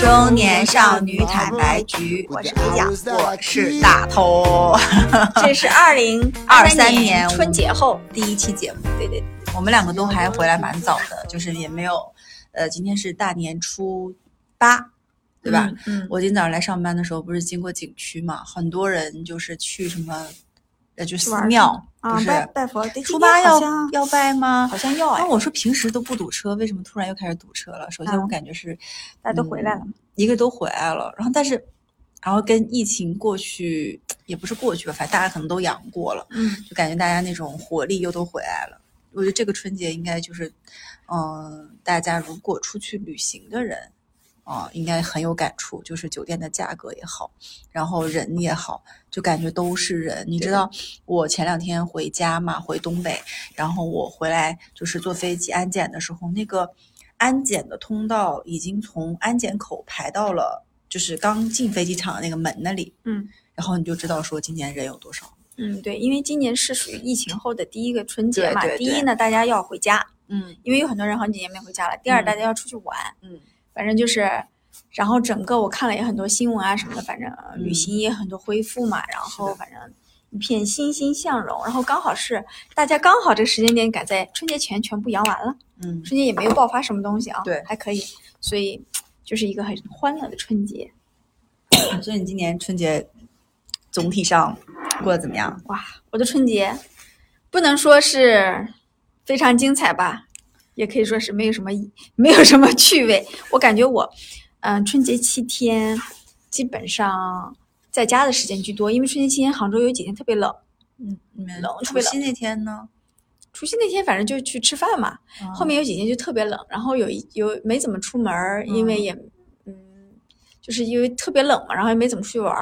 中年少女坦白局，我是黑甲，我是大头。这是二零二三年春节后第一期节目，对对，我们两个都还回来蛮早的，就是也没有，呃，今天是大年初八，对吧？嗯，我今天早上来上班的时候，不是经过景区嘛，很多人就是去什么，呃，就寺庙，不是拜拜佛。初八要要拜吗？好像要。那我说平时都不堵车，为什么突然又开始堵车了？首先我感觉是大家都回来了，一个都回来了，然后但是，然后跟疫情过去也不是过去吧，反正大家可能都阳过了，嗯，就感觉大家那种活力又都回来了。我觉得这个春节应该就是，嗯，大家如果出去旅行的人。啊，应该很有感触，就是酒店的价格也好，然后人也好，就感觉都是人。你知道，我前两天回家嘛，回东北，然后我回来就是坐飞机安检的时候，那个安检的通道已经从安检口排到了，就是刚进飞机场的那个门那里。嗯，然后你就知道说今年人有多少。嗯，对，因为今年是属于疫情后的第一个春节嘛。对对对。第一呢，大家要回家。嗯。因为有很多人好几年没回家了。第二，大家要出去玩。嗯。反正就是，然后整个我看了也很多新闻啊什么的，反正旅行也很多恢复嘛，然后反正一片欣欣向荣，然后刚好是大家刚好这个时间点赶在春节前全部阳完了，嗯，春节也没有爆发什么东西啊，对，还可以，所以就是一个很欢乐的春节。所以你今年春节总体上过得怎么样？哇，我的春节不能说是非常精彩吧。也可以说是没有什么没有什么趣味。我感觉我，嗯，春节七天基本上在家的时间居多，因为春节期间杭州有几天特别冷，嗯，冷。除夕那天呢？除夕那天反正就去吃饭嘛。后面有几天就特别冷，然后有一有没怎么出门，因为也嗯，就是因为特别冷嘛，然后也没怎么出去玩。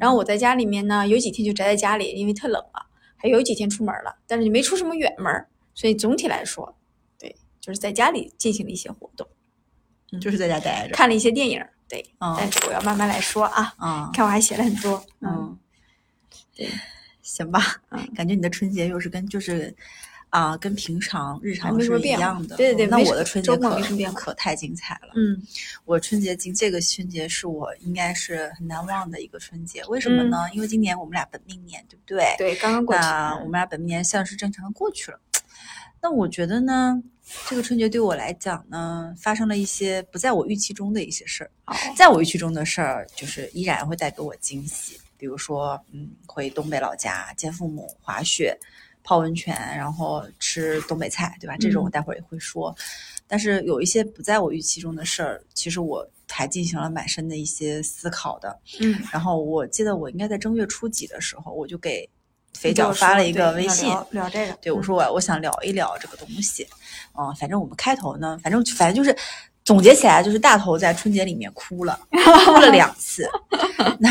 然后我在家里面呢，有几天就宅在家里，因为特冷了。还有几天出门了，但是你没出什么远门，所以总体来说。就是在家里进行了一些活动，就是在家待着，看了一些电影，对，但是我要慢慢来说啊，啊，看我还写了很多，嗯，对，行吧，嗯，感觉你的春节又是跟就是啊，跟平常日常是一样的，对对对，那我的春节可可可太精彩了，嗯，我春节今这个春节是我应该是很难忘的一个春节，为什么呢？因为今年我们俩本命年，对不对？对，刚刚过去，我们俩本命年算是正常的过去了，那我觉得呢？这个春节对我来讲呢，发生了一些不在我预期中的一些事儿。在我预期中的事儿，就是依然会带给我惊喜。比如说，嗯，回东北老家见父母、滑雪、泡温泉，然后吃东北菜，对吧？这种我待会儿也会说。但是有一些不在我预期中的事儿，其实我还进行了蛮深的一些思考的。嗯，然后我记得我应该在正月初几的时候，我就给肥脚发了一个微信，聊这个。对我说我我想聊一聊这个东西。嗯，反正我们开头呢，反正反正就是总结起来，就是大头在春节里面哭了，哭了两次。那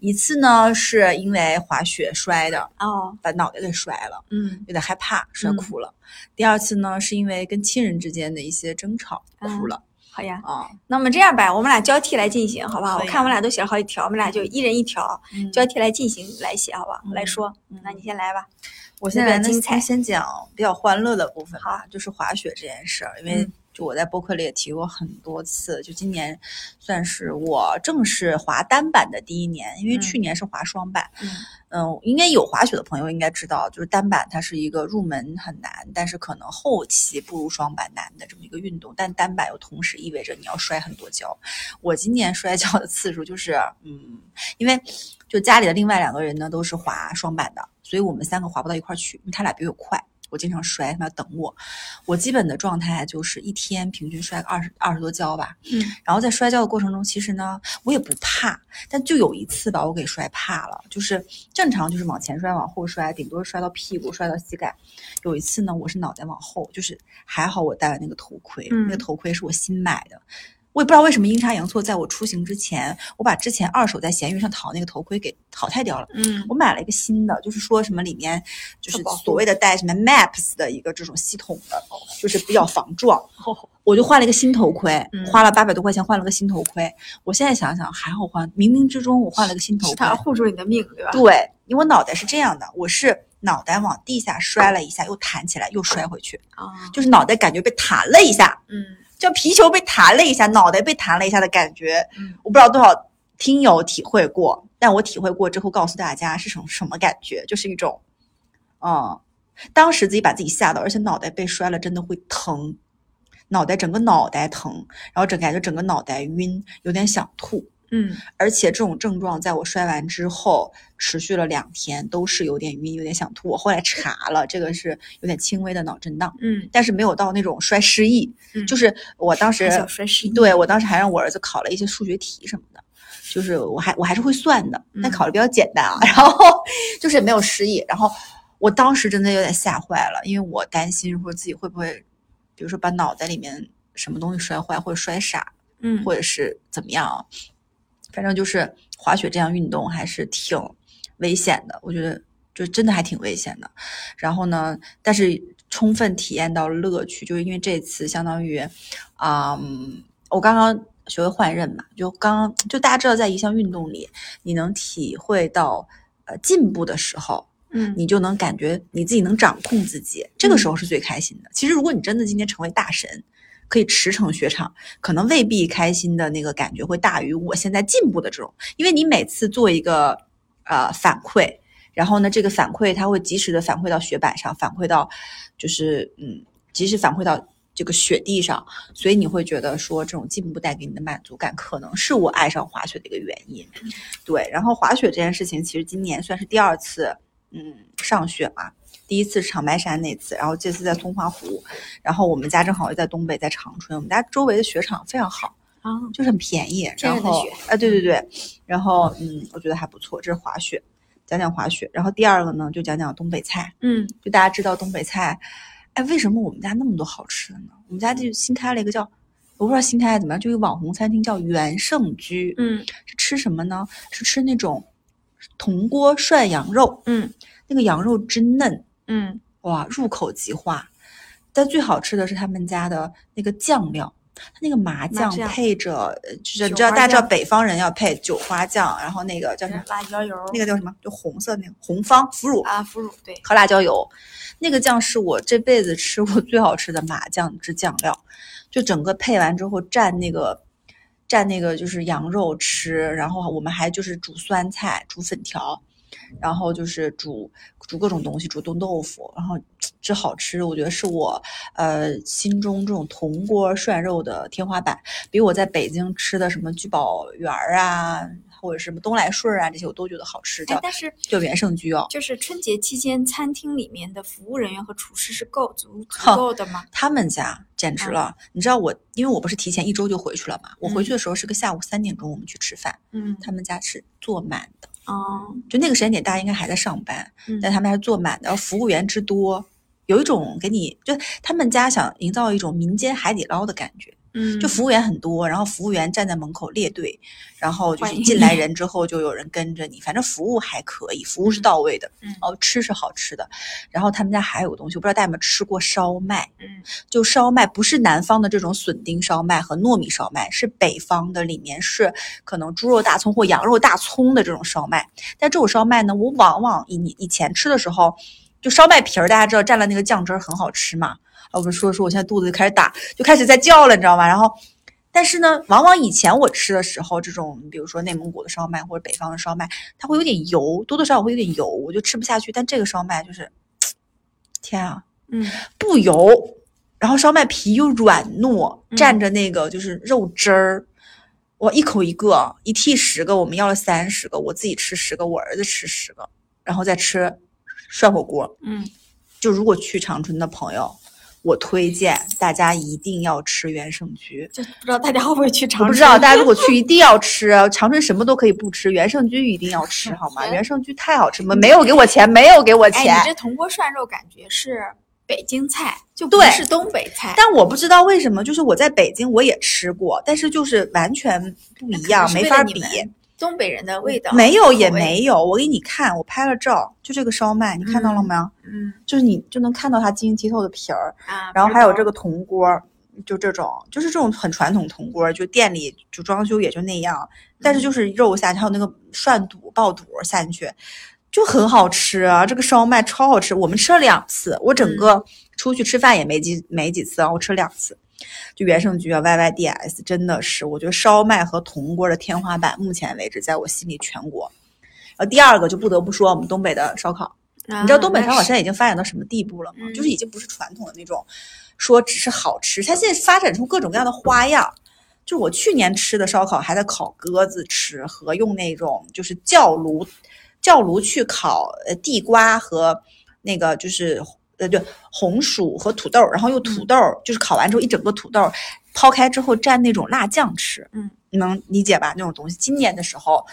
一次呢，是因为滑雪摔的，哦，把脑袋给摔了，嗯，有点害怕，摔哭了。第二次呢，是因为跟亲人之间的一些争吵，哭了。好呀，啊，那么这样吧，我们俩交替来进行，好不好？我看我们俩都写了好几条，我们俩就一人一条，交替来进行来写，好吧？来说，那你先来吧。我现在精彩，先讲比较欢乐的部分吧，就是滑雪这件事儿。因为就我在播客里也提过很多次，就今年算是我正式滑单板的第一年，因为去年是滑双板。嗯，应该有滑雪的朋友应该知道，就是单板它是一个入门很难，但是可能后期不如双板难的这么一个运动。但单板又同时意味着你要摔很多跤。我今年摔跤的次数就是，嗯，因为就家里的另外两个人呢都是滑双板的。所以我们三个滑不到一块儿去，因为他俩比我快，我经常摔，他们要等我。我基本的状态就是一天平均摔个二十二十多跤吧。嗯，然后在摔跤的过程中，其实呢我也不怕，但就有一次把我给摔怕了。就是正常就是往前摔、往后摔，顶多摔到屁股、摔到膝盖。有一次呢，我是脑袋往后，就是还好我戴了那个头盔，那个头盔是我新买的。我也不知道为什么阴差阳错，在我出行之前，我把之前二手在闲鱼上淘那个头盔给淘汰掉了。嗯，我买了一个新的，就是说什么里面就是所谓的带什么 Maps 的一个这种系统的，就是比较防撞。我就换了一个新头盔，花了八百多块钱换了个新头盔。我现在想想还好换，冥冥之中我换了个新头盔，它护住你的命，对吧？对，因为我脑袋是这样的，我是脑袋往地下摔了一下，又弹起来，又摔回去，啊，就是脑袋感觉被弹了一下，嗯。像皮球被弹了一下，脑袋被弹了一下的感觉。嗯，我不知道多少听友体会过，但我体会过之后告诉大家是什么什么感觉，就是一种，嗯，当时自己把自己吓到，而且脑袋被摔了真的会疼，脑袋整个脑袋疼，然后整感觉整个脑袋晕，有点想吐。嗯，而且这种症状在我摔完之后持续了两天，都是有点晕，有点想吐。我后来查了，这个是有点轻微的脑震荡，嗯，但是没有到那种摔失忆。嗯就是我当时小摔失忆对我当时还让我儿子考了一些数学题什么的，就是我还我还是会算的，但嗯考的比较简单啊。然后就是没有失忆，然后我当时真的有点吓坏了，因为我担心说自己会不会，比如说把脑袋里面什么东西摔坏，或者摔傻，嗯，或者是怎么样啊？反正就是滑雪这项运动还是挺危险的，我觉得就真的还挺危险的。然后呢，但是充分体验到乐趣，就是因为这次相当于，啊、嗯，我刚刚学会换刃嘛，就刚就大家知道，在一项运动里，你能体会到呃进步的时候，嗯，你就能感觉你自己能掌控自己，这个时候是最开心的。其实，如果你真的今天成为大神，可以驰骋雪场，可能未必开心的那个感觉会大于我现在进步的这种，因为你每次做一个呃反馈，然后呢，这个反馈它会及时的反馈到雪板上，反馈到就是嗯，及时反馈到这个雪地上，所以你会觉得说这种进步带给你的满足感，可能是我爱上滑雪的一个原因。对，然后滑雪这件事情，其实今年算是第二次嗯上雪嘛。第一次是长白山那次，然后这次在松花湖，然后我们家正好又在东北，在长春，我们家周围的雪场非常好，啊，就是很便宜，然后啊，对对对，然后嗯，我觉得还不错，这是滑雪，讲讲滑雪，然后第二个呢，就讲讲东北菜，嗯就大家知道东北菜，哎，为什么我们家那么多好吃的呢？我们家就新开了一个叫，我不知道新开的怎么样，就一个网红餐厅叫元盛居，嗯。是吃什么呢？是吃那种铜锅涮羊肉，嗯那个羊肉真嫩，嗯哇，入口即化。但最好吃的是他们家的那个酱料，它那个麻酱酱配着，呃就是你知道大家知道北方人要配韭花酱，然后那个叫什么？辣椒油那个叫什么？就红色那个红方腐乳啊，腐乳对，和辣椒油，那个酱是我这辈子吃过最好吃的麻酱之酱料，就整个配完之后蘸那个蘸那个就是羊肉吃，然后我们还就是煮酸菜、煮粉条，然后就是煮煮各种东西，煮冻豆腐，然后这好吃，我觉得是我呃心中这种铜锅涮肉的天花板，比我在北京吃的什么聚宝园儿啊，或者什么东来顺儿啊这些我都觉得好吃，的，哎但是叫元盛居哦。就是春节期间，餐厅里面的服务人员和厨师是够足足够的吗？他们家简直了！你知道我，因为我不是提前一周就回去了嘛，我回去的时候是个下午三点钟，我们去吃饭，嗯他们家是坐满的，哦，就那个时间点大家应该还在上班，嗯。但他们还是坐满的，然后服务员之多，有一种给你就他们家想营造一种民间海底捞的感觉，嗯，就服务员很多，然后服务员站在门口列队，然后就是进来人之后就有人跟着你，反正服务还可以，服务是到位的，嗯哦，吃是好吃的，然后他们家还有个东西，我不知道大家有没有吃过烧麦。嗯就烧麦不是南方的这种笋丁烧麦和糯米烧麦，是北方的，里面是可能猪肉大葱或羊肉大葱的这种烧麦。但这种烧麦呢，我往往以以前吃的时候，就烧麦皮儿，大家知道蘸了那个酱汁儿很好吃嘛。啊，我们说说，我现在肚子就开始打，就开始在叫了，你知道吗？然后，但是呢，往往以前我吃的时候，这种比如说内蒙古的烧麦或者北方的烧麦，它会有点油，多多少少会有点油，我就吃不下去。但这个烧麦就是，天啊！嗯不油，然后烧麦皮又软糯，嗯蘸着那个就是肉汁儿，我一口一个，一屉十个，我们要了三十个，我自己吃十个，我儿子吃十个，然后再吃涮火锅。嗯就如果去长春的朋友，我推荐大家一定要吃元盛居。就不知道大家会不会去长春？我不知道大家如果 去一定要吃，长春什么都可以不吃，元盛居一定要吃 好吗？元元盛居太好吃了，没有给我钱，没有给我哎，钱。你这铜锅涮肉感觉是北京菜，就不是东北菜。但我不知道为什么，就是我在北京我也吃过，但是就是完全不一样，没法比。东北人的味道没有也没有，我给你看，我拍了照，就这个烧麦，你看到了没有？嗯就是你就能看到它晶莹剔透的皮儿，啊，然后还有这个个铜锅儿，就这种，就是这种很传统铜锅儿，就店里就装修也就那样，但是就是肉下去，还有那个涮肚、爆肚下进去，就很好吃啊！这个烧麦超好吃，我们吃了两次，我整个出去吃饭也没几没几次啊，我吃了两次。就原盛局啊，YYDS 真的是，我觉得烧麦和铜锅的天花板，目前为止在我心里全国。然后第二个就不得不说我们东北的烧烤，你知道东北烧烤现在已经发展到什么地步了吗？就是已经不是传统的那种，说只是好吃，它现在发展出各种各样的花样。就我去年吃的烧烤，还在烤鸽子吃，和用那种就是叫炉，叫炉去烤呃地瓜和那个就是呃对红薯和土豆，然后用土豆就是烤完之后一整个土豆抛开之后蘸那种辣酱吃，嗯，你能理解吧？那种东西，今年的时候，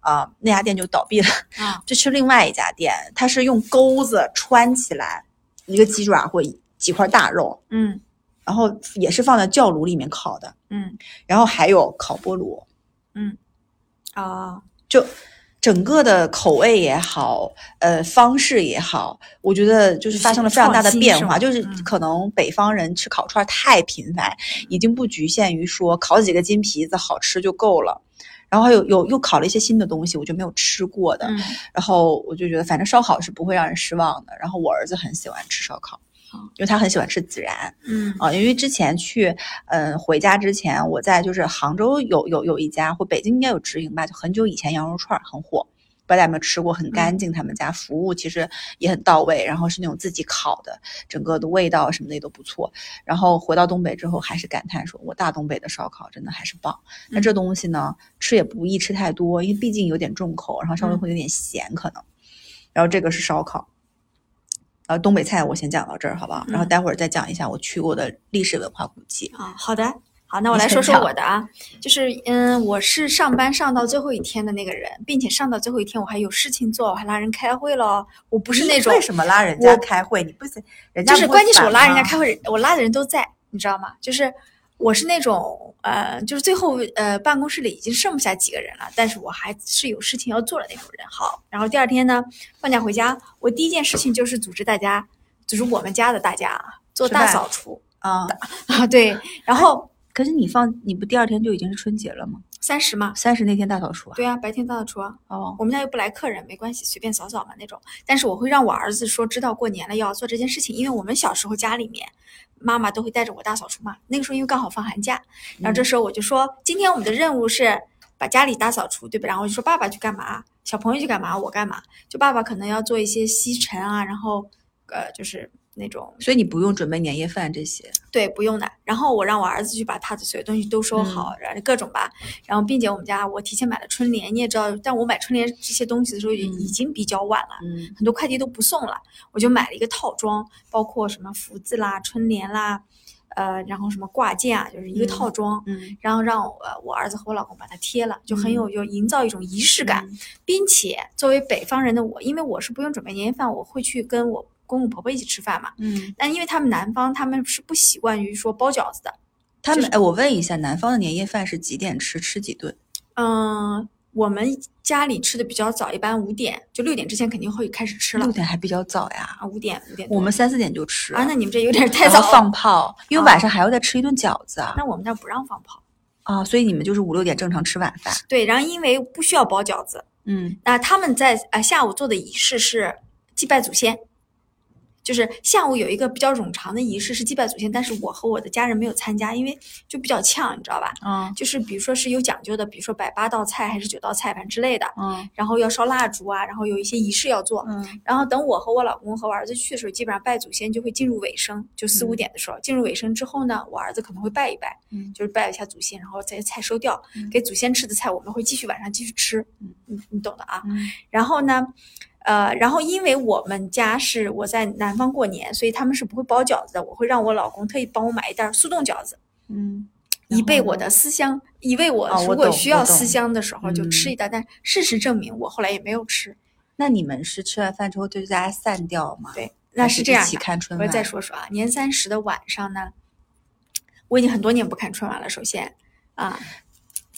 啊那家店就倒闭了，啊，就去另外一家店，它是用钩子穿起来一个鸡爪或几块大肉，嗯然后也是放在酵炉里面烤的。嗯然后还有烤菠萝，嗯啊，就整个的口味也好，呃，方式也好，我觉得就是发生了非常大的变化。就是可能北方人吃烤串太频繁，已经不局限于说烤几个金皮子好吃就够了。然后还有有又烤了一些新的东西，我就没有吃过的。嗯然后我就觉得，反正烧烤是不会让人失望的。然后我儿子很喜欢吃烧烤，因为他很喜欢吃孜然。嗯啊，因为之前去，嗯，回家之前，我在就是杭州有有有一家，或北京应该有直营吧，就很久以前羊肉串儿很火，不知道大家有没有吃过，很干净，他们家服务其实也很到位，然后是那种自己烤的，整个的味道什么的也都不错。然后回到东北之后，还是感叹说，我大东北的烧烤真的还是棒。那这东西呢，吃也不宜吃太多，因为毕竟有点重口，然后稍微会有点咸可能。然后这个是烧烤。呃，东北菜我先讲到这儿，好不好？然后嗯待会儿再讲一下我去过的历史文化古迹。啊，好的。好，那我来说说我的啊，就是嗯，我是上班上到最后一天的那个人，并且上到最后一天我还有事情做，我还拉人开会了，我不是那种为什么拉人家开会？你不是人家就是关键是我拉人家开会，我拉的人都在，你知道吗？就是我是那种呃，就是最后呃办公室里已经剩不下几个人了，但是我还是有事情要做的那种人。好，然后第二天呢，放假回家，我第一件事情就是组织大家，组织我们家的大家啊做大扫除啊？啊，对，然后可是你放你不第二天就已经是春节了吗？三十嘛，三十那天大扫除啊？对啊，白天大扫除啊。哦，我们家又不来客人，没关系，随便扫扫嘛那种。但是我会让我儿子说，知道过年了要做这件事情，因为我们小时候家里面妈妈都会带着我大扫除嘛。那个时候因为刚好放寒假，然后这时候我就说，今天我们的任务是把家里大扫除，对吧？然后我就说爸爸去干嘛，小朋友去干嘛，我干嘛。就爸爸可能要做一些吸尘啊，然后呃就是那种所以你不用准备年夜饭这些。对，不用的。然后我让我儿子去把他的所有东西都收好，然后各种吧。然后，并且我们家我提前买了春联，你也知道，但我买春联这些东西的时候已已经比较晚了，嗯很多快递都不送了。我就买了一个套装，包括什么福字啦、春联啦，呃，然后什么挂件啊，就是一个套装。嗯然后让我我儿子和我老公把它贴了，就很有就营造一种仪式感，并且作为北方人的我，因为我是不用准备年夜饭，我会去跟我公公婆婆一起吃饭嘛。嗯，但因为他们南方他们是不习惯于说包饺子的，他们哎，我问一下，南方的年夜饭是几点吃？吃几顿？嗯，我们家里吃的比较早，一般五点就六点之前肯定会开始吃了六点还比较早呀。啊，五点五点。我们三四点就吃啊，那你们这有点太早。放炮，因为晚上还要再吃一顿饺子啊。那我们那儿不让放炮。啊，所以你们就是五六点正常吃晚饭。对，然后因为不需要包饺子，嗯那他们在呃下午做的仪式是祭拜祖先，就是下午有一个比较冗长的仪式是祭拜祖先，但是我和我的家人没有参加，因为就比较呛，你知道吧？嗯就是比如说是有讲究的，比如说摆八道菜还是九道菜，反正之类的，嗯然后要烧蜡烛啊，然后有一些仪式要做。嗯然后等我和我老公和我儿子去的时候，基本上拜祖先就会进入尾声，就四五嗯点的时候、进入尾声之后呢，我儿子可能会拜一拜，嗯就是拜一下祖先，然后再菜收掉，嗯给祖先吃的菜我们会继续晚上继续吃，嗯你你懂的啊。嗯然后呢，呃，然后因为我们家是我在南方过年，所以他们是不会包饺子的，我会让我老公特意帮我买一袋速冻饺子，嗯，以备我的思乡，以备我如果需要思乡的时候就吃嗯一袋。但事实证明，我后来也没有吃。那你们是吃完饭之后就大家散掉吗？对，那是这样的。起看春我再。说说啊，年三十的晚上呢，我已经很多年不看春晚了。首先啊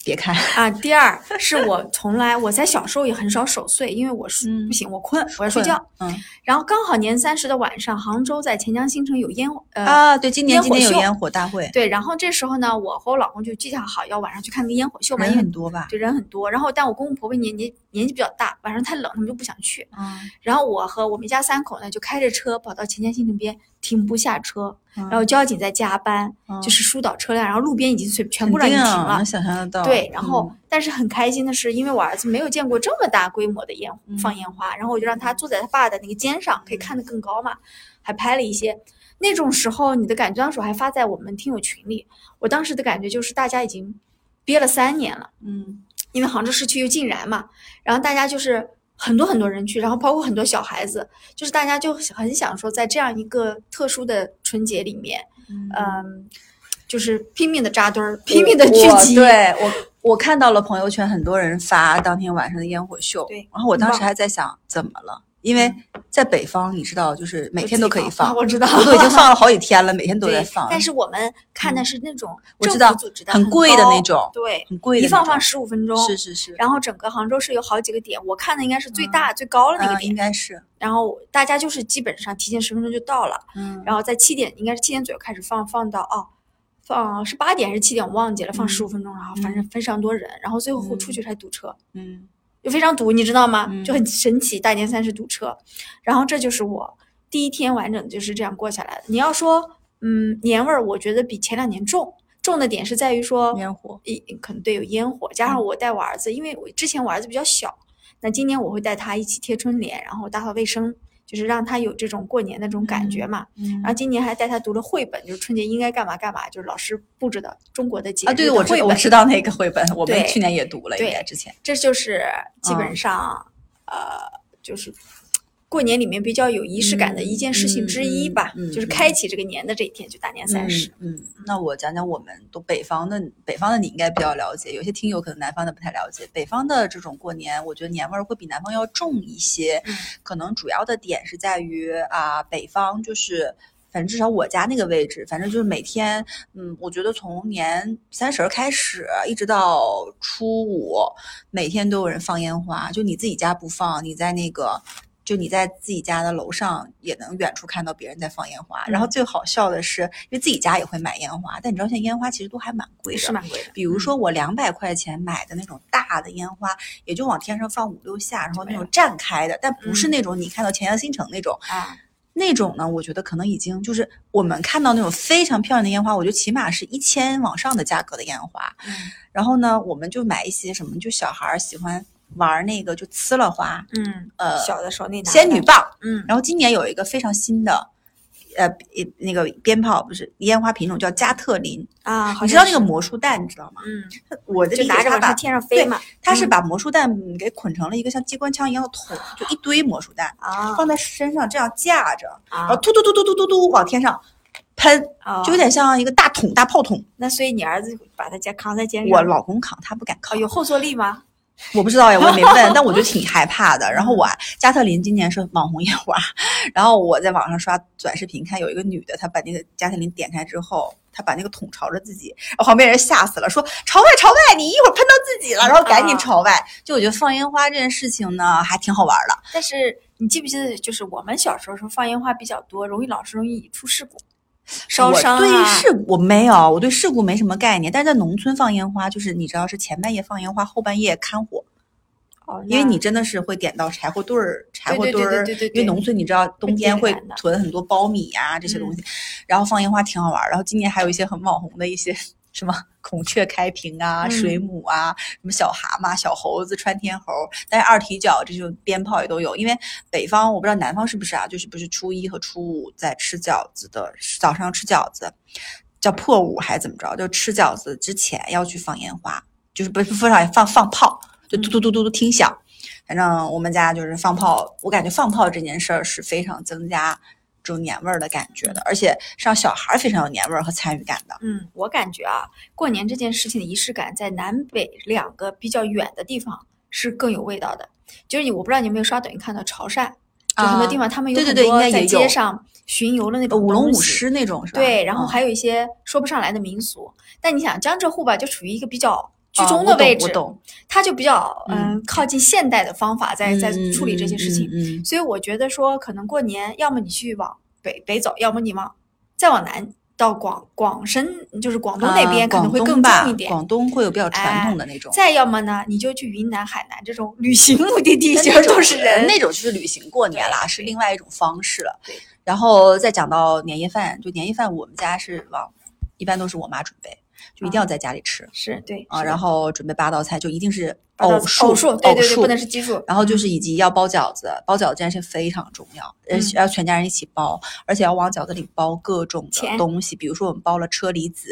别看，啊，第二是我从来我在小时候也很少守岁，因为我是、嗯不行，我困，我要睡觉。嗯然后刚好年三十的晚上，杭州在钱江新城有烟呃啊，对，今年今年有烟火大会，对，然后这时候呢，我和我老公就计较好要晚上去看个烟火秀嘛，人很多吧？对人很多。然后但我公公婆婆年纪年纪比较大，晚上太冷，他们就不想去。嗯然后我和我们一家三口呢，就开着车跑到钱江新城边停不下车，嗯。然后交警在加班，嗯。就是疏导车辆，然后路边已经全全部让你停了。能。想象得到。对，然后、嗯。但是很开心的是，因为我儿子没有见过这么大规模的烟嗯。放烟花，然后我就让他坐在他爸的那个肩上，可以看得更高嘛，还拍了一些。那种时候你的感觉，当时我还发在我们听友群里，我当时的感觉就是大家已经憋了三年了，嗯。因为杭州市区又禁燃嘛，然后大家就是很多很多人去，然后包括很多小孩子，就是大家就很想说，在这样一个特殊的春节里面，嗯。嗯，就是拼命的扎堆儿，拼命的聚我集，对我，我看到了朋友圈很多人发当天晚上的烟火秀，对然后我当时还在想怎么了，因为在北方，你知道，就是每天都可以放，我知道，我都已经放了好几天了，每天都在放，但是我们看的是那种我知道政府组织的很贵的那种对，很贵的一放放十五分钟，是是是，然后整个杭州市有好几个点，我看的应该是最大、最高的那个嗯点，应该是，然后大家就是基本上提前十分钟就到了，嗯，然后在七点应该是七点左右开始放，放到哦。放是八点还是七点，我忘记了。放嗯。十五分钟，然后反正非常多人，然后最后嗯。出去还堵车，嗯就非常堵，你知道吗？嗯就很神奇，大年三十堵车。然后这就是我第一天完整的就是这样过下来的。你要说，嗯，年味儿，我觉得比前两年重。重的点是在于说，烟火，一可能对有烟火，加上我带我儿子，因为我之前我儿子比较小，那今年我会带他一起贴春联，然后打扫卫生，就是让他有这种过年的这种感觉嘛。嗯然后今年还带他读了绘本，就是春节应该干嘛干嘛，就是老师布置的中国的节啊，对，日我知。我知道那个绘本，我们去年也读了，应对该之前，这就是基嗯本上、呃，就是过年里面比较有仪式感的一件事情之一吧，嗯嗯嗯就是开启这个年的这一天，就大年三十。嗯，嗯，那我讲讲我们都北方的，北方的你应该比较了解，有些听友可能南方的不太了解。北方的这种过年，我觉得年味儿会比南方要重一些，嗯可能主要的点是在于啊，北方就是。反正至少我家那个位置，反正就是每天，嗯，我觉得从年三十儿开始，一直到初五，每天都有人放烟花。就你自己家不放，你在那个，就你在自己家的楼上也能远处看到别人在放烟花。然后嗯最好笑的是，因为自己家也会买烟花，但你知道现在烟花其实都还蛮贵的，是蛮贵的。比如说我两百块钱买的那种大的烟花，也就往天上放五六下，然后那种绽开的，但不是嗯那种你看到钱江新城那种。啊，那种呢，我觉得可能已经就是我们看到那种非常漂亮的烟花，我觉得起码是一千往上的价格的烟花。嗯然后呢，我们就买一些什么，就小孩儿喜欢玩那个就呲了花，嗯，呃小的时候那，仙女棒。嗯。然后今年有一个非常新的，呃，那个鞭炮不是烟花品种叫加特林，啊，你知道那个魔术弹，你知道吗？嗯，我的就理解它把拿着往上天上飞嘛，嗯它是把魔术弹给捆成了一个像机关枪一样的桶，就一堆魔术弹啊。放在身上这样架着，然后啊突突突突突突突往天上喷，啊，就有点像一个大桶大炮筒。那所以你儿子把他家扛在肩上，我老公扛，他不敢哦扛。有后坐力吗？我不知道呀，我也没问，但我就挺害怕的。然后我加特林今年是网红烟花，然后我在网上刷短视频，看有一个女的，她把那个加特林点开之后，她把那个桶朝着自己，然后旁边人吓死了，说朝外朝外，你一会儿喷到自己了，然后赶紧啊朝外。就我觉得放烟花这件事情呢，还挺好玩的。但是你记不记得，就是我们小时候时候放烟花比较多，容易老是容易出事故，烧伤啊。对事故我没有，我对事故没什么概念。但是在农村放烟花，就是你知道是前半夜放烟花，后半夜看火，哦，因为你真的是会点到柴火堆儿、柴火堆儿。对对对对因为农村你知道冬天会囤很多苞米呀、这些东西，嗯然后放烟花挺好玩儿。然后今年还有一些很网红的一些什么 孔雀开屏啊、嗯水母啊、什么小蛤蟆、小猴子、穿天猴，但是二踢脚这种鞭炮也都有。因为北方我不知道南方是不是啊，就是不是初一和初五在吃饺子的，早上吃饺子叫破五还是怎么着？就吃饺子之前要去放烟花，就是不是不是放放炮，就嘟嘟嘟嘟嘟听响。反正我们家就是放炮，我感觉放炮这件事儿是非常增加这种年味儿的感觉的，而且是让小孩儿非常有年味儿和参与感的。嗯，我感觉啊，过年这件事情的仪式感在南北两个比较远的地方是更有味道的。就是你，我不知道你有没有刷抖音看到潮汕，就很多地方他们有很多在街上巡游的那种呃舞龙舞狮那种是吧？对，然后嗯还有一些说不上来的民俗。但你想，江浙沪吧，就处于一个比较居哦中的位置，我懂，它就比较嗯嗯靠近现代的方法在在嗯处理这些事情。所以我觉得说，可能过年要么你去往北北走，要么你往再往南到广广深，就是广东那边啊可能会更广东吧重一点。广东会有比较传统的那种。再要么呢，你就去云南、海南这种旅行目的地，其实但那种都是人。那种就是旅行过年啦，是另外一种方式了。对然后再讲到年夜饭，就年夜饭我们家是往，一般都是我妈准备，就一定要在家里吃。是对啊，然。后准备八道菜，就一定是偶数，偶数，对对对，不能是奇数。然后就是以及要包饺子，包饺子这件事非常重要，呃嗯，要全家人一起包，而且要往饺子里包各种的东西，比如说我们包了车厘子，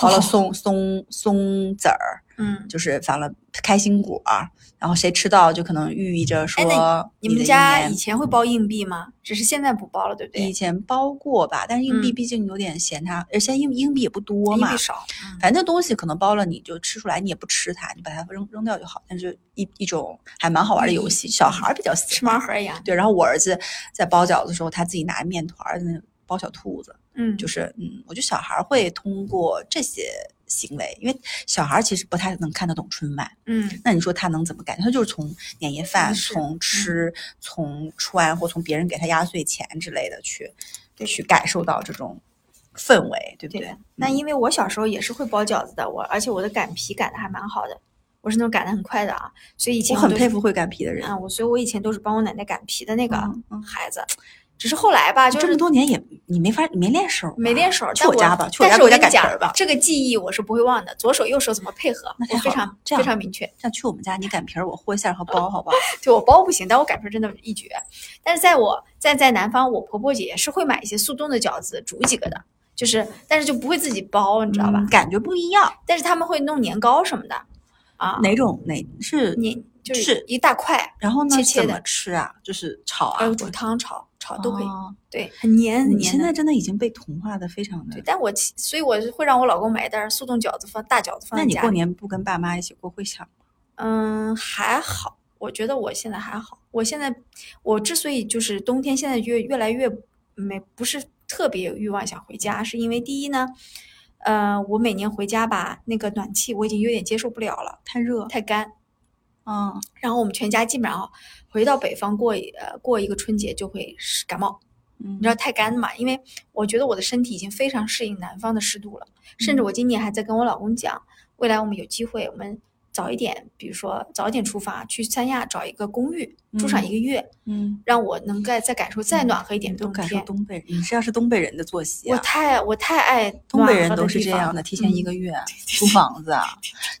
包了松松松子儿，嗯，就是放了开心果儿，然后谁吃到就可能寓意着说哎那你们家以前会包硬币吗？只是现在不包了，对不对？以前包过吧，但是硬币嗯毕竟有点嫌它，而且硬硬币也不多嘛硬币，少，嗯反正这东西可能包了你就吃出来，你也不吃它，你把它扔扔掉就好。但是一一种还蛮好玩的游戏，小孩儿比较喜吃。盲盒一样。对，然后我儿子在包饺子的时候，他自己拿面团儿那包小兔子，嗯，就是嗯，我觉得小孩儿会通过这些行为，因为小孩儿其实不太能看得懂春晚，嗯那你说他能怎么感觉？他就是从年夜饭、从吃、从穿或从别人给他压岁钱之类的去去感受到这种氛围，对不对？对。那因为我小时候也是会包饺子的，我而且我的擀皮擀的还蛮好的，我是那种擀的很快的啊，所以以前我很佩服会擀皮的人。啊，我所以我以前都是帮我奶奶擀皮的那个嗯嗯孩子，只是后来吧，就这么多年也你没法没练手啊，没练手，去我我家吧，去我家擀皮儿吧。这个记忆我是不会忘的，左手右手怎么配合，非常这样非常明确。这样去我们家，你擀皮儿，我和馅儿和包，好不好？就我包不行，但我擀皮儿真的一绝。但是在我在在南方，我婆婆姐是会买一些速冻的饺子，煮几个的，就是但是就不会自己包，你知道吧？嗯感觉不一样。但是他们会弄年糕什么的啊，哪种哪是？年就是是一大块，然后呢？切切的怎么吃啊？就是炒啊，煮汤炒炒都可以，哦对，很黏很黏你现在。真的已经被同化的非常的对，。但我其所以我会让我老公买一袋速冻饺子放大饺子放那你过。年不跟爸妈一起过会想吗？嗯，还好，我觉得我现在还好。我现在我之所以就是冬天现在越越来越没不是特别有欲望想回家，是因为第一呢，呃，我每年回家吧，那个暖气我已经有点接受不了了，太热。太干。嗯，然后我们全家基本上回到北方过一呃过一个春节就会是感冒，你你知道。太干嘛？因为我觉得我的身体已经非常适应南方的湿度了，甚至嗯。我今年还在跟我老公讲，未来我们有机会，我们早一点，比如说早一点出发去三亚找一个公寓住上嗯一个月，嗯，让我能再再感受再暖和一点的冬都感受天。东北人，你这样是东北人的作息我啊。太我太爱东北人都是这样的，提前一嗯个月租房子啊，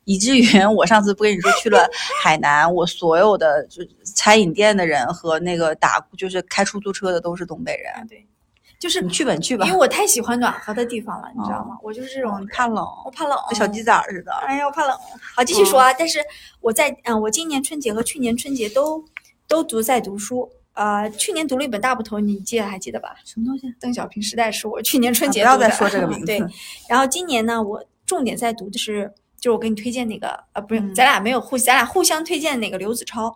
以至于 我上次不跟你说去了海南，我所有的就餐饮店的人和那个打就是开出租车的都是东北人。啊对，就是你去吧，你去吧因为，我太喜欢暖和的地方了，你知道吗？我就是这种怕冷，我怕冷，跟小鸡崽似的。哎呀，我怕冷。好，继续说啊。但是我在嗯、我今年春节和去年春节都都读在读书。呃，去年读了一本大部头，你记得还记得吧？什么东西？邓小平时代是我去年春节、啊不要再说这个名 字。对，然后今年呢，我重点在读的是，就是我给你推荐那个，呃，不是，嗯咱俩没有互，咱俩互相推荐那个刘子超。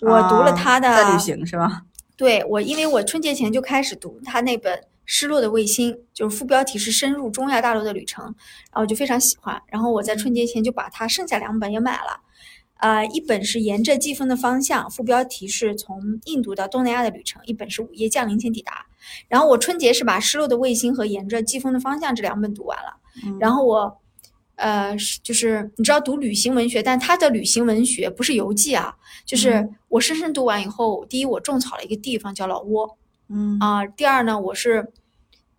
我读了他的，啊在旅行是吧？对我，因为我春节前就开始读他那本《失落的卫星》，就是副标题是“深入中亚大陆的旅程”，然后我就非常喜欢。然后我在春节前就把他剩下两本也买了，呃，一本是《沿着季风的方向》，副标题是从印度到东南亚的旅程；一本是《午夜降临前抵达》。然后我春节是把《失落的卫星》和《沿着季风的方向》这两本读完了。嗯然后我，呃，是就是你知道读旅行文学，但他的旅行文学不是游记啊，就是嗯我深深读完以后，第一我种草了一个地方叫老挝嗯啊、第二呢我是，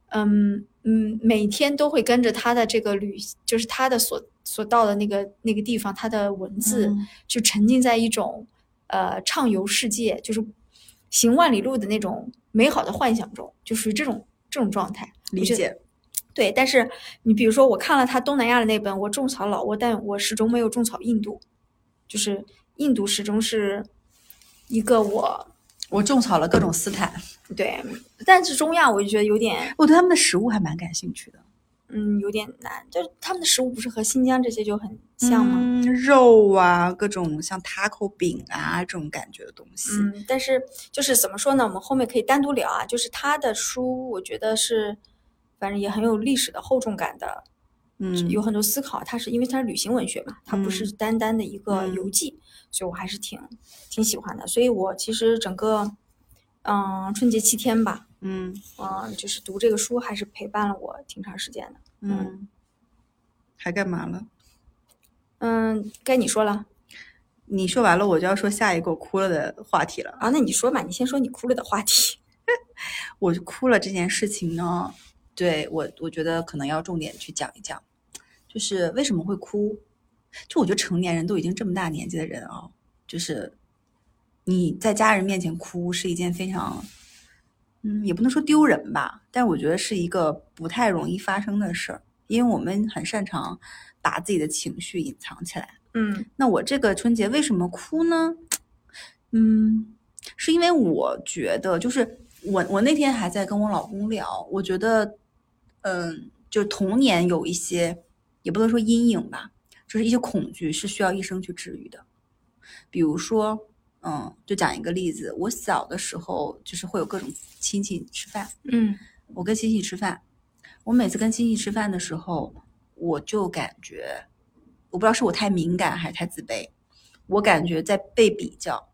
嗯嗯，每天都会跟着他的这个旅，就是他的所所到的那个那个地方，他的文字、嗯就沉浸在一种呃畅游世界，就是行万里路的那种美好的幻想中，就属于这种这种状态。理解。对，但是你比如说，我看了他东南亚的那本，我种草老挝，但我始终没有种草印度，就是印度始终是一个我我种草了各种斯坦，对，但是中亚我就觉得有点我对他们的食物还蛮感兴趣的。嗯有点难，就是他们的食物不是和新疆这些就很像吗？嗯，肉啊，各种像 taco 饼啊这种感觉的东西。嗯，但是就是怎么说呢？我们后面可以单独聊啊。就是他的书，我觉得是，反正也很有历史的厚重感的，嗯，有很多思考。它是因为它是旅行文学嘛，它不是单单的一个嗯游记，所以我还是挺挺喜欢的。所以我其实整个，嗯，春节七天吧，嗯嗯，就是读这个书还是陪伴了我挺长时间的。嗯，还干嘛了？嗯，该你说了你说完了，我就要说下一个我哭了的话题了。啊，那你说吧，你先说你哭了的话题。我哭了这件事情呢，对我我觉得可能要重点去讲一讲，就是为什么会哭。就我觉得成年人都已经这么大年纪的人啊，就是你在家人面前哭是一件非常，嗯，也不能说丢人吧，但我觉得是一个不太容易发生的事儿，因为我们很擅长把自己的情绪隐藏起来。嗯，那我这个春节为什么哭呢？嗯，是因为我觉得，就是我我那天还在跟我老公聊，我觉得，嗯，就童年有一些，也不能说阴影吧。就是一些恐惧是需要一生去治愈的，比如说，嗯，就讲一个例子，我小的时候就是会有各种亲戚吃饭，嗯，我跟亲戚吃饭，我每次跟亲戚吃饭的时候，我就感觉，我不知道是我太敏感还是太自卑，我感觉在被比较，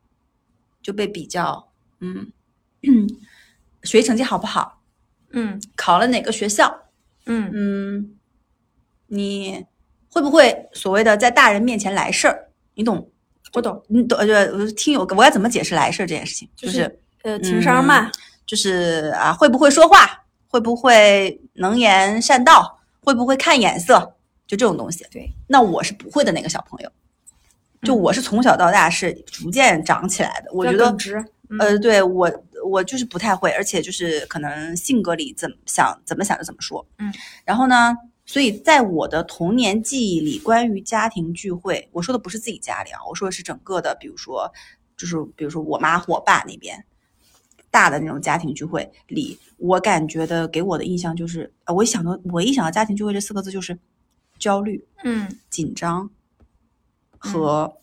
就被比较，嗯，学习成绩好不好，嗯，考了哪个学校，嗯嗯，你。会不会所谓的在大人面前来事儿？你懂？我懂，你懂？呃，听友，我该怎么解释来事儿这件事情？就是呃，情商嘛，就是啊，会不会说话？会不会能言善道？会不会看眼色？就这种东西。对，那我是不会的那个小朋友，就我是从小到大是逐渐长起来的。我觉得，呃，对我我就是不太会，而且就是可能性格里怎么想怎么想就怎么说。嗯，然后呢？所以在我的童年记忆里，关于家庭聚会，我说的不是自己家里啊，我说的是整个的，比如说，就是比如说我妈和我爸那边大的那种家庭聚会里，我感觉的给我的印象就是，我一想到我一想到家庭聚会这四个字就是焦虑，嗯，紧张和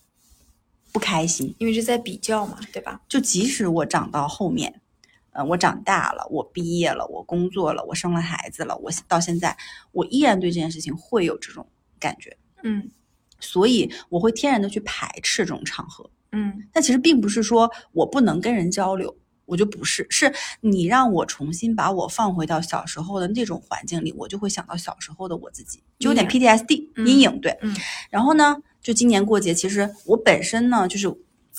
不开心，因为是在比较嘛，对吧？就即使我长到后面。嗯，我长大了，我毕业了，我工作了，我生了孩子了，我到现在，我依然对这件事情会有这种感觉，嗯，所以我会天然的去排斥这种场合，嗯，但其实并不是说我不能跟人交流，我就不是，是你让我重新把我放回到小时候的那种环境里，我就会想到小时候的我自己，就有点 PTSD 阴影，对，嗯，然后呢，就今年过节，其实我本身呢，就是。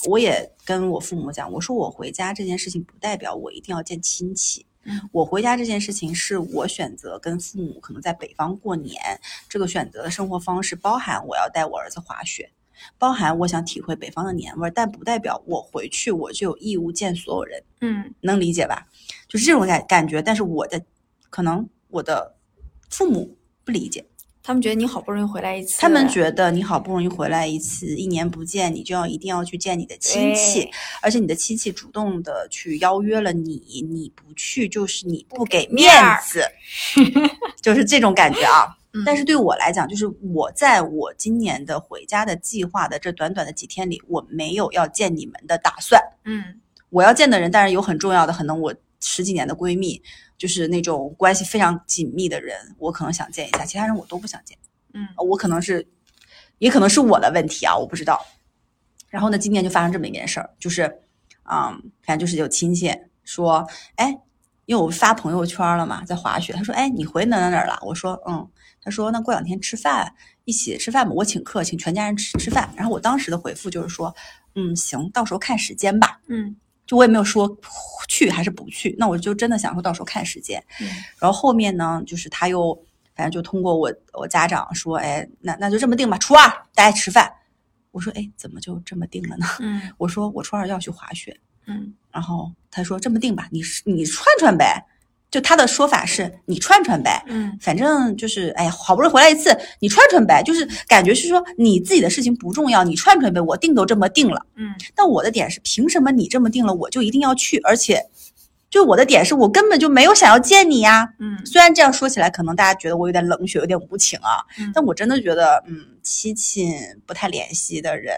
我也跟我父母讲，我说我回家这件事情不代表我一定要见亲戚。嗯，我回家这件事情是我选择跟父母可能在北方过年，这个选择的生活方式包含我要带我儿子滑雪，包含我想体会北方的年味儿，但不代表我回去我就有义务见所有人。嗯，能理解吧？就是这种感感觉，但是我的可能我的父母不理解。他们觉得你好不容易回来一次，他们觉得你好不容易回来一次，一年不见，你就要一定要去见你的亲戚，而且你的亲戚主动的去邀约了你，你不去就是你不给面子，就是这种感觉啊。但是对我来讲，就是我在我今年的回家的计划的这短短的几天里，我没有要见你们的打算。嗯，我要见的人，当然有很重要的，可能我十几年的闺蜜。就是那种关系非常紧密的人，我可能想见一下，其他人我都不想见。嗯，我可能是，也可能是我的问题啊，我不知道。然后呢，今天就发生这么一件事儿，就是，嗯，反正就是有亲戚说，哎，因为我发朋友圈了嘛，在滑雪，他说，哎，你回哪哪哪了？我说，嗯，他说那过两天吃饭，一起吃饭吧，我请客，请全家人吃吃饭。然后我当时的回复就是说，嗯，行，到时候看时间吧。嗯。就我也没有说去还是不去，那我就真的想说到时候看时间。然后后面呢，就是他又反正就通过我我家长说，哎，那那就这么定吧，初二大家吃饭。我说，哎，怎么就这么定了呢？嗯，我说我初二要去滑雪。嗯，然后他说这么定吧，你你串串呗。就他的说法是，你串串呗，嗯，反正就是，哎呀，好不容易回来一次，你串串呗，就是感觉是说你自己的事情不重要，你串串呗，我定都这么定了，嗯，但我的点是，凭什么你这么定了，我就一定要去，而且。就我的点是我根本就没有想要见你呀，嗯，虽然这样说起来可能大家觉得我有点冷血，有点无情啊，但我真的觉得，嗯，亲戚不太联系的人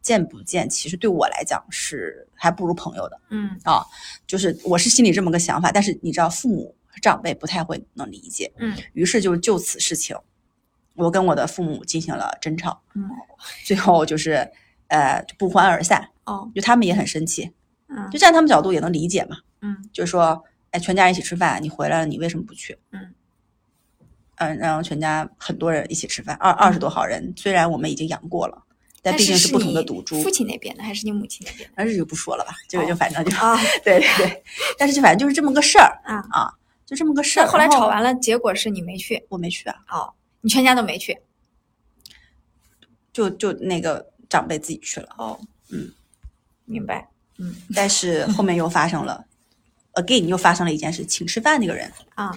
见不见，其实对我来讲是还不如朋友的，嗯。啊，就是我是心里这么个想法，但是你知道父母长辈不太会能理解，嗯，于是就就此事情，我跟我的父母进行了争吵，嗯，最后就是呃不欢而散，哦，就他们也很生气，嗯，就站他们角度也能理解嘛。嗯，就说，哎，全家人一起吃饭，你回来了，你为什么不去？嗯，嗯，然后全家很多人一起吃饭，二二十多号人，虽然我们已经阳过了，但毕竟是不同的赌注。父亲那边的还是你母亲那边的？那这就不说了吧，这个就哦反正就啊对对对，但是就反正就是这么个事儿啊啊，就这么个事儿。后来吵完了，结果是你没去我没去啊，哦，你全家都没去就就那个长辈自己去了。哦，嗯，明白，嗯但是后面又发生了，again 又发生了一件事，请吃饭那个人啊，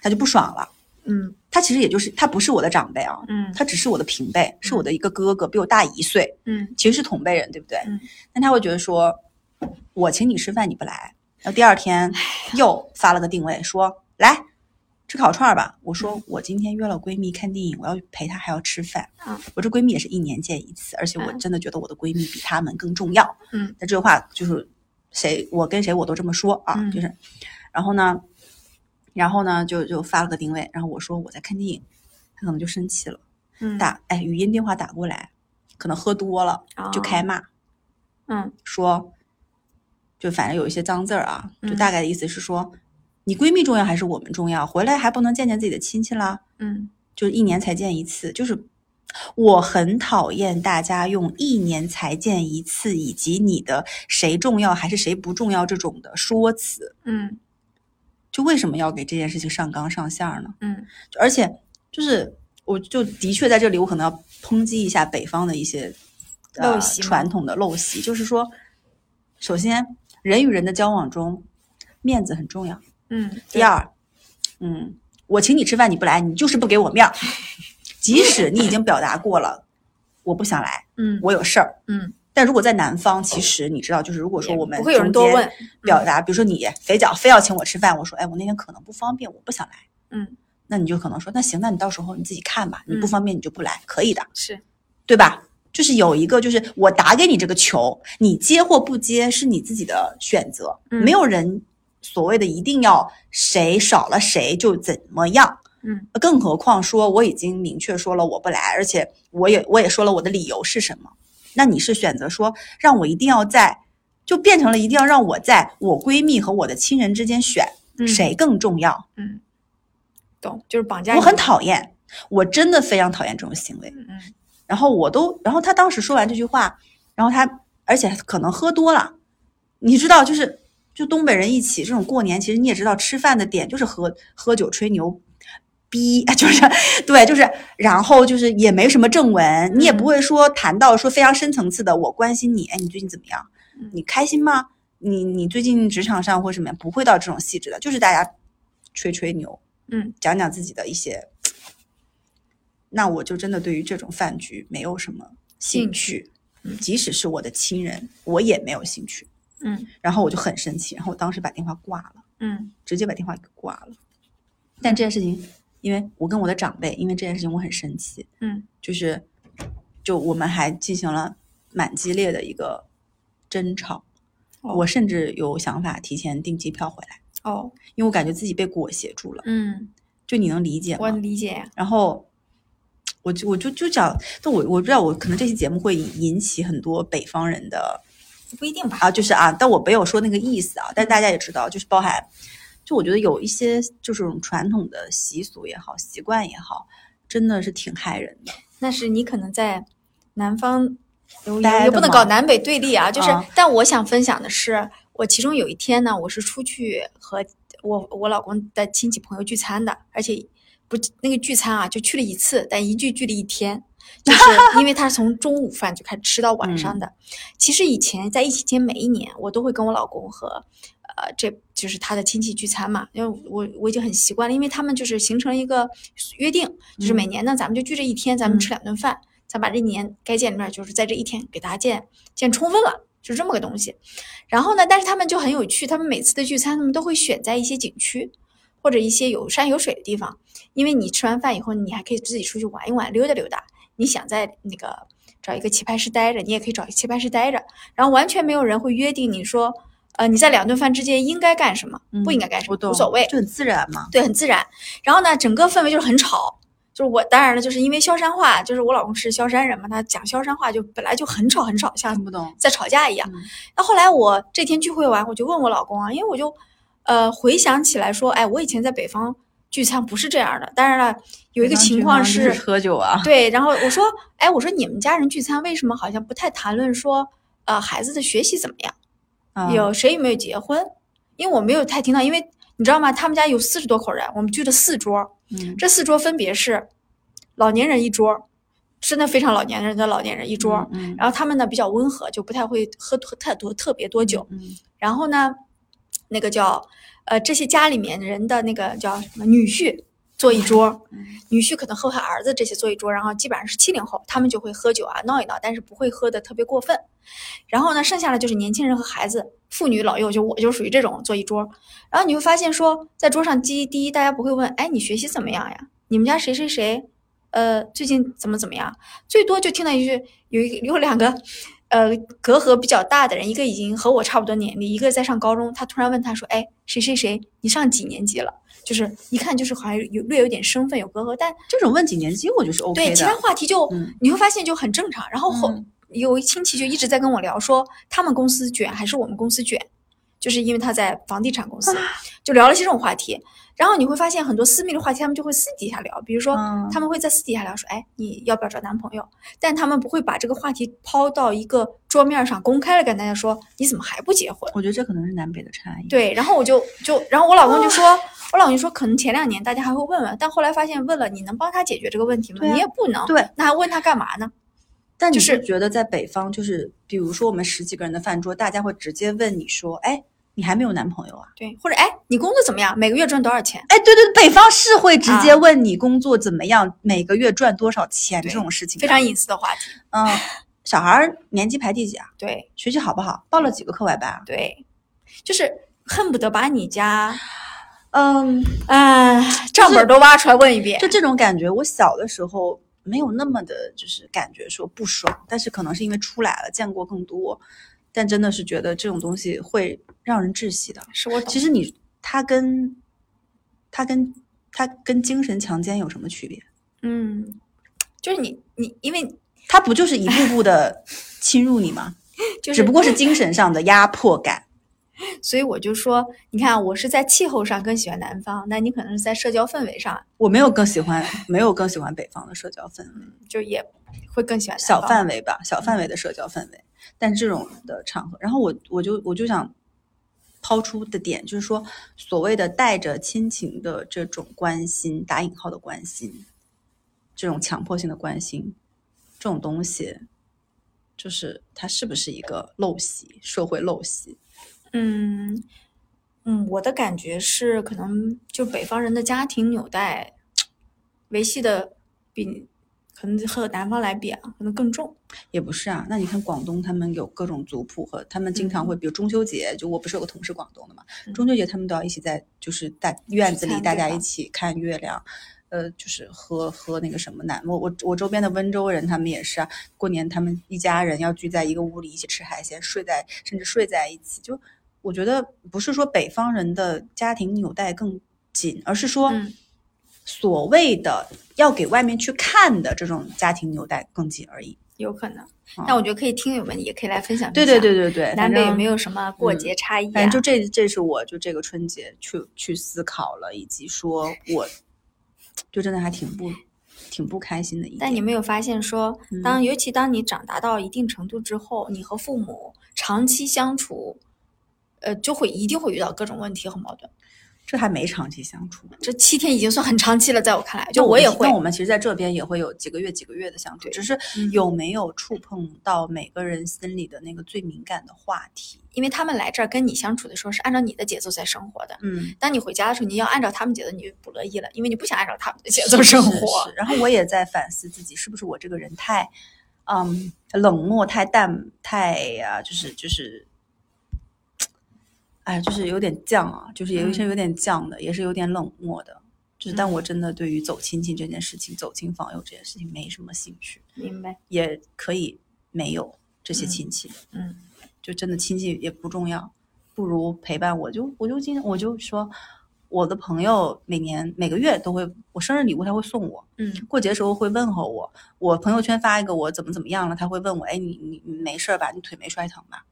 他就不爽了。嗯他其实也就是他不是我的长辈啊，嗯他只是我的平辈，是我的一个哥哥，比我大一岁，嗯其实是同辈人，对不对？嗯但他会觉得说，我请你吃饭你不来，然后第二天又发了个定位说来吃烤串儿吧。我说我今天约了闺蜜看电影，我要陪她还要吃饭。啊我这闺蜜也是一年见一次，而且我嗯真的觉得我的闺蜜比她们更重要。嗯那这个话就是谁我跟谁我都这么说啊，嗯。就是，然后呢，然后呢就就发了个定位，然后我说我在看电影，他可能就生气了，嗯，打哎语音电话打过来，可能喝多了就哦开骂，嗯。说，就反正有一些脏字儿啊，就嗯。大概的意思是说，你闺蜜重要还是我们重要？回来还不能见见自己的亲戚啦？嗯。就是一年才见一次，就是我很讨厌大家用一年才见一次，以及你的谁重要还是谁不重要这种的说辞。嗯就为什么要给这件事情上纲上线呢？嗯而且就是，我就的确在这里，我可能要抨击一下北方的一些呃陋习吗传统的陋习，就是说，首先人与人的交往中，面子很重要。嗯，第二，嗯，我请你吃饭你不来，你就是不给我面儿，即使你已经表达过了，我不想来，嗯我有事儿。嗯，但如果在南方，其实你知道，就是如果说我们不会有人中间多问嗯表达，比如说你肥脚非要请我吃饭，我说哎，我那天可能不方便，我不想来。嗯那你就可能说，那行，那你到时候你自己看吧，你不嗯方便你就不来，可以的，是对吧？就是有一个，就是我打给你这个球，你接或不接是你自己的选择，嗯没有人所谓的一定要谁少了谁就怎么样。嗯更何况说我已经明确说了我不来，而且我也我也说了我的理由是什么。那你是选择说让我一定要在，就变成了一定要让我在我闺蜜和我的亲人之间选嗯谁更重要。嗯，懂，就是绑架。我很，讨厌，我真的非常讨厌这种行为。嗯嗯然后我都，然后他当时说完这句话，然后他而且可能喝多了，你知道，就是就东北人一起这种过年，其实你也知道，吃饭的点就是喝喝酒吹牛。逼 就是对，就是然后就是也没什么正文，你也不会说谈到说非常深层次的，我关心你，哎，你最近怎么样？嗯你开心吗？你你最近职场上或什么样，不会到这种细致的，就是大家吹吹牛，嗯讲讲自己的一些，那我就真的对于这种饭局没有什么兴兴趣，嗯即使是我的亲人，我也没有兴趣。嗯然后我就很生气，然后我当时把电话挂了，嗯直接把电话给挂了。但这件事情，因为我跟我的长辈，因为这件事情我很生气，嗯就是就我们还进行了蛮激烈的一个争吵，哦我甚至有想法提前订机票回来，哦因为我感觉自己被裹挟住了。嗯，就你能理解我吗？理解呀。然后我就我就就讲，但我我不知道，我可能这期节目会引起很多北方人的不一定吧？啊，就是啊，但我没有说那个意思啊，但大家也知道，就是包含，就我觉得有一些就是这种传统的习俗也好，习惯也好，真的是挺害人的。那是你可能在南方，也也不能搞南北对立啊。就是，啊但我想分享的是，我其中有一天呢，我是出去和我我老公的亲戚朋友聚餐的，而且不那个聚餐啊，就去了一次，但一聚聚了一天。就是 因为他是从中午饭就开始吃到晚上的。其实以前在一起前，每一年我都会跟我老公和呃，这就是他的亲戚聚餐嘛，因为我我已经很习惯了，因为他们就是形成了一个约定，就是每年呢咱们就聚这一天，咱们吃两顿饭，咱把这一年该见的面就是在这一天给大家见见充分了，就这么个东西。然后呢，但是他们就很有趣，他们每次的聚餐，他们都会选在一些景区或者一些有山有水的地方，因为你吃完饭以后，你还可以自己出去玩一玩，溜达溜达。你想在那个找一个棋牌室待着，你也可以找一个棋牌室待着，然后完全没有人会约定你说，呃，你在两顿饭之间应该干什么，不应该干什么，无所谓，就很自然嘛。对，很自然。然后呢，整个氛围就是很吵，就是我当然了，就是因为萧山话，就是我老公是萧山人嘛，他讲萧山话就本来就很吵很吵，像听不懂，在吵架一样。嗯那后来我这天聚会完，我就问我老公啊，因为我就呃回想起来说，哎，我以前在北方聚餐不是这样的。当然了，有一个情况是喝酒啊。对，然后我说，哎，我说你们家人聚餐为什么好像不太谈论说，呃，孩子的学习怎么样？有谁有没有结婚？因为我没有太听到，因为你知道吗？他们家有四十多口人，我们聚了四桌，嗯，这四桌分别是老年人一桌，真的非常老年人的老年人一桌，嗯，然后他们呢比较温和，就不太会喝太多特别多酒，嗯，然后呢，那个叫。呃，这些家里面人的那个叫什么女婿坐一桌，女婿可能和他儿子这些坐一桌，然后基本上是七零后，他们就会喝酒啊闹一闹，但是不会喝的特别过分。然后呢，剩下的就是年轻人和孩子，妇女老幼，就我就属于这种坐一桌。然后你会发现说，在桌上第一第一，大家不会问，哎，你学习怎么样呀？你们家谁谁谁，呃，最近怎么怎么样？最多就听到一句，有一有两个。呃，隔阂比较大的人，一个已经和我差不多年龄，一个在上高中。他突然问他说：“哎，谁谁谁，你上几年级了？”就是一看就是好像有略有点身份有隔阂，但这种问几年级我就是 OK 的。对，其他话题就你会发现就很正常。然后后有一亲戚就一直在跟我聊说，他们公司卷还是我们公司卷，就是因为他在房地产公司，就聊了些这种话题。然后你会发现很多私密的话题，他们就会私底下聊，比如说他们会在私底下聊说，哎，你要不要找男朋友？但他们不会把这个话题抛到一个桌面上公开的跟大家说，你怎么还不结婚？我觉得这可能是南北的差异。对，然后我就就，然后我老公就说，我老公就说，可能前两年大家还会问问，但后来发现问了，你能帮他解决这个问题吗？你也不能。对，那还问他干嘛呢？但就是觉得在北方，就是比如说我们十几个人的饭桌，大家会直接问你说，哎。你还没有男朋友啊？对，或者哎，你工作怎么样？每个月赚多少钱？哎，对对，北方是会直接问你工作怎么样，每个月赚多少钱这种事情，非常隐私的话题。嗯，小孩年级排第几啊？对，学习好不好？报了几个课外班啊？对，就是恨不得把你家，嗯啊账本都挖出来问一遍。就这种感觉，我小的时候没有那么的，就是感觉说不爽，但是可能是因为出来了，见过更多。但真的是觉得这种东西会让人窒息的。是我其实你他跟他跟他跟精神强奸有什么区别？嗯，就是你你，因为他不就是一步步的 侵入你吗？就只不过是精神上的压迫感。所以我就说，你看，我是在气候上更喜欢南方，那你可能是在社交氛围上，我没有更喜欢，没有更喜欢北方的社交氛围，就也会更喜欢小范围吧，小范围的社交氛围。但这种的场合，然后我我就我就想抛出的点就是说，所谓的带着亲情的这种关心（打引号的关心），这种强迫性的关心，这种东西，就是它是不是一个陋习，社会陋习？嗯嗯，我的感觉是，可能就北方人的家庭纽带 维系的比。可能和南方来比啊，可能更重。也不是啊，那你看广东，他们有各种族谱和他们经常会，比如中秋节，就我不是有个同事广东的嘛，中秋节他们都要一起在就是大院子里大家一起看月亮，呃，就是喝喝那个什么南我我我周边的温州人他们也是啊，过年他们一家人要聚在一个屋里一起吃海鲜，睡在甚至睡在一起。就我觉得不是说北方人的家庭纽带更紧，而是说。所谓的要给外面去看的这种家庭纽带更紧而已，有可能。但我觉得可以听友们也可以来分享。对对对对对，南北有没有什么过节差异？反正就这，这是我就这个春节去去思考了，以及说我就真的还挺不挺不开心的。一但你没有发现说，当尤其当你长达到一定程度之后，你和父母长期相处，呃，就会一定会遇到各种问题和矛盾。这还没长期相处，这七天已经算很长期了，在我看来，就我也会。那我们其实在这边也会有几个月、几个月的相处，只是有没有触碰到每个人心里的那个最敏感的话题？因为他们来这儿跟你相处的时候是按照你的节奏在生活的，嗯。当你回家的时候，你要按照他们节奏，你就不乐意了，因为你不想按照他们的节奏生活。然后我也在反思自己，是不是我这个人太，嗯，冷漠、太淡、太啊，就是就是。哎，就是有点犟啊，就是有一些有点犟的，也是有点冷漠的。就是，但我真的对于走亲戚这件事情、走亲访友这件事情没什么兴趣。明白，也可以没有这些亲戚。嗯，就真的亲戚也不重要，不如陪伴我。就我就今我就说，我的朋友每年每个月都会，我生日礼物他会送我。嗯，过节时候会问候我。我朋友圈发一个我怎么怎么样了，他会问我，哎，你你你没事吧？你腿没摔疼吧？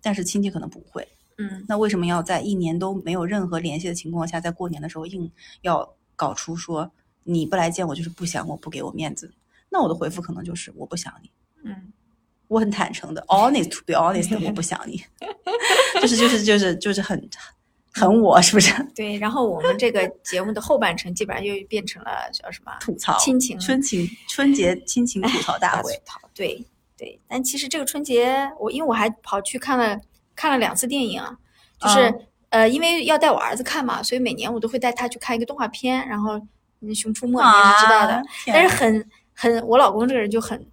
但是亲戚可能不会。嗯，那为什么要在一年都没有任何联系的情况下，在过年的时候硬要搞出说你不来见我就是不想我不给我面子，那我的回复可能就是我不想你。嗯，我很坦诚的，honest to be honest，我不想你，就是就是就是就是很很我，是不是？对。然后我们这个节目的后半程基本上又变成了叫什么吐槽亲情春情春节亲情吐槽大会。对对，但其实这个春节我因为我还跑去看了看了两次电影，就是、嗯呃因为要带我儿子看嘛，所以每年我都会带他去看一个动画片，然后嗯《熊出没》你也是知道的，啊但是很很我老公这个人就很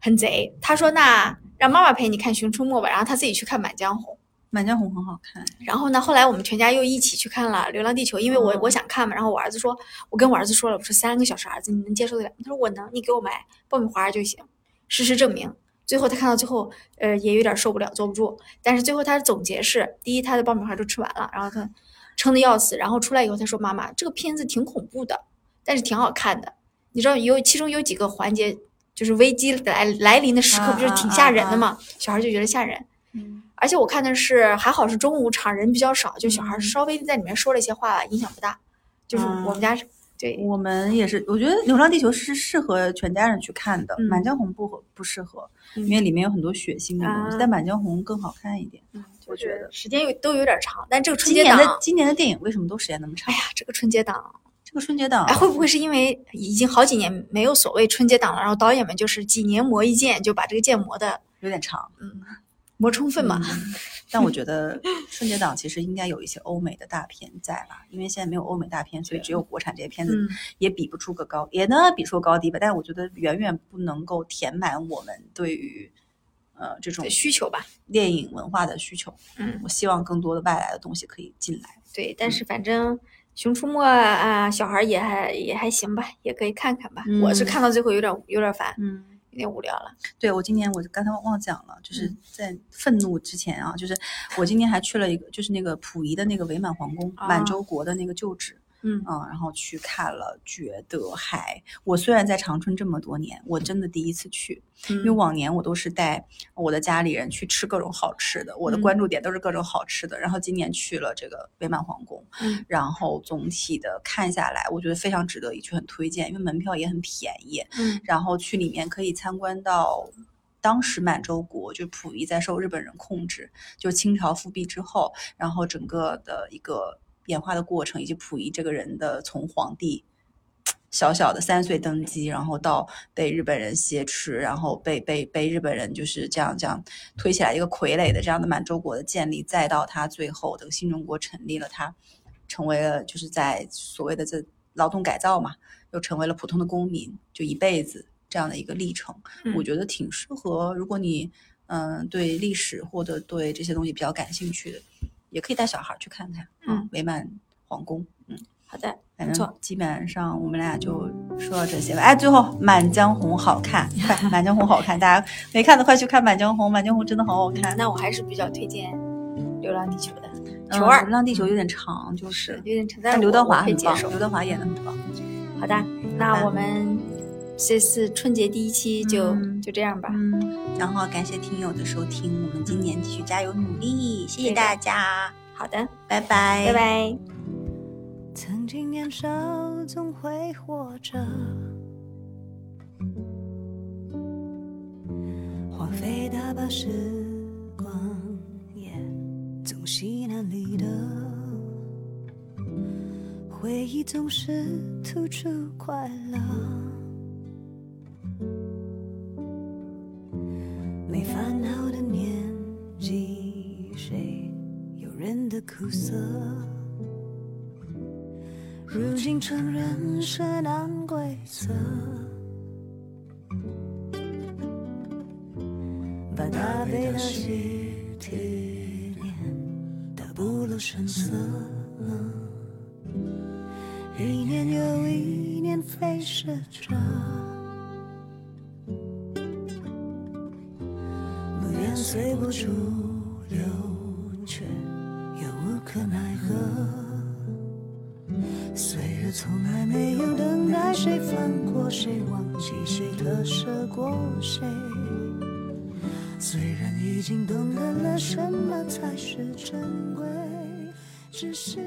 很贼，他说那让妈妈陪你看《熊出没》吧，然后他自己去看《满江红》。满江红很好看，然后呢，后来我们全家又一起去看了《流浪地球》，因为我、嗯我想看嘛。然后我儿子说，我跟我儿子说了，我说三个小时，儿子你能接受得了吗？他说我能，你给我买爆米花就行。事实证明，最后他看到最后，呃，也有点受不了，坐不住。但是最后他的总结是：第一，他的爆米花都吃完了，然后他撑得要死。然后出来以后，他说：“妈妈，这个片子挺恐怖的，但是挺好看的。你知道有其中有几个环节，就是危机来来临的时刻，啊不就是挺吓人的吗？小孩就觉得吓人。嗯而且我看的是还好是中午场人比较少，就小孩嗯稍微在里面说了一些话，影响不大。就是嗯我们家是对，我们也是，我觉得《流浪地球》是适合全家人去看的，嗯满江红》不合不适合，嗯因为里面有很多血腥的东西，啊但《满江红》更好看一点。嗯，我觉得时间有都有点长，但这个春今年节档，的今年的电影为什么都时间那么长？哎呀，这个春节档，这个春节档哎，会不会是因为已经好几年没有所谓春节档了，然后导演们就是几年磨一剑，就把这个剑磨的有点长，嗯磨充分嘛？嗯 但我觉得春节档其实应该有一些欧美的大片在吧？因为现在没有欧美大片，所以只有国产这些片子嗯也比不出个高，也能比出个高低吧。但是我觉得远远不能够填满我们对于呃这种需求吧，电影文化的需求。嗯，我希望更多的外来的东西可以进来。对，但是反正。熊出没啊，小孩也还也还行吧，也可以看看吧。我是嗯看到最后有点有点烦，嗯，有点无聊了。对我今年我刚才忘讲了，就是嗯在愤怒之前啊，就是我今年还去了一个，就是那个溥仪的那个伪满皇宫，啊满洲国的那个旧址。嗯嗯，然后去看了，觉得还我虽然在长春这么多年，我真的第一次去，因为嗯往年我都是带我的家里人去吃各种好吃的，我的嗯关注点都是各种好吃的。然后今年去了这个伪满皇宫，嗯然后总体的看下来，我觉得非常值得一去，很推荐，因为门票也很便宜。嗯然后去里面可以参观到当时满洲国就溥仪在受日本人控制，就清朝复辟之后，然后整个的一个演化的过程，以及溥仪这个人的从皇帝。小小的三岁登基，然后到被日本人挟持，然后被被被日本人就是这样这样推起来一个傀儡的这样的满洲国的建立，再到他最后的新中国成立了，他成为了就是在所谓的这劳动改造嘛，又成为了普通的公民，就一辈子这样的一个历程，嗯我觉得挺适合。如果你嗯对历史或者对这些东西比较感兴趣的，也可以带小孩儿去看看。嗯，伪满皇宫，嗯，好的，反正不错。基本上我们俩就说到这些吧。哎，最后《满江红》好看，快，《满江红》好看，大家没看的快去看《满江红》，《满江红》真的好好看。那我还是比较推荐《流浪地球》的嗯球二流，浪地球》有点长，就是有，点长，但但刘德华很棒。刘德华演的很棒。好的，那我们这次春节第一期就、嗯就这样吧。嗯，然后感谢听友的收听，我们今年继续加油努力，谢谢大家，好的，拜拜，拜。拜。曾经年少总会活着，荒废大把时光，也总稀难离的。回忆总是突出快乐，没烦恼的年纪，谁有人的苦涩？如今承认是难规则，把大悲那些体验都不露声色。一年又一年飞逝着，随波逐流，却又无可奈何。岁月从来没有等待谁放过谁，忘记谁特赦过谁。虽然已经懂得了什么才是珍贵，只是。